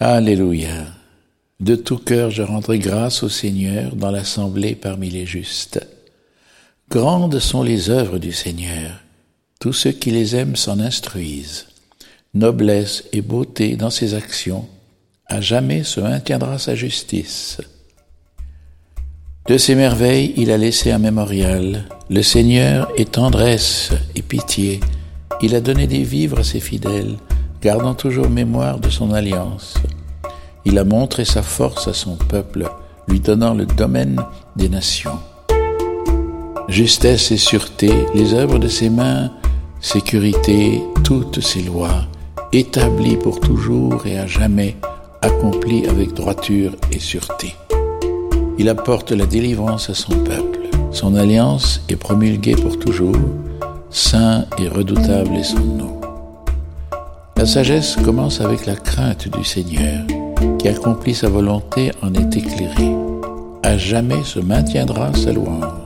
Alléluia. De tout cœur je rendrai grâce au Seigneur dans l'assemblée parmi les justes. Grandes sont les œuvres du Seigneur. Tous ceux qui les aiment s'en instruisent. Noblesse et beauté dans ses actions. À jamais se maintiendra sa justice. De ses merveilles, il a laissé un mémorial. Le Seigneur est tendresse et pitié. Il a donné des vivres à ses fidèles, gardant toujours mémoire de son alliance. Il a montré sa force à son peuple, lui donnant le domaine des nations. Justesse et sûreté, les œuvres de ses mains, sécurité, toutes ses lois, établies pour toujours et à jamais, accomplies avec droiture et sûreté. Il apporte la délivrance à son peuple. Son alliance est promulguée pour toujours. Saint et redoutable est son nom. La sagesse commence avec la crainte du Seigneur qui accomplit sa volonté en est éclairé. À jamais se maintiendra sa louange.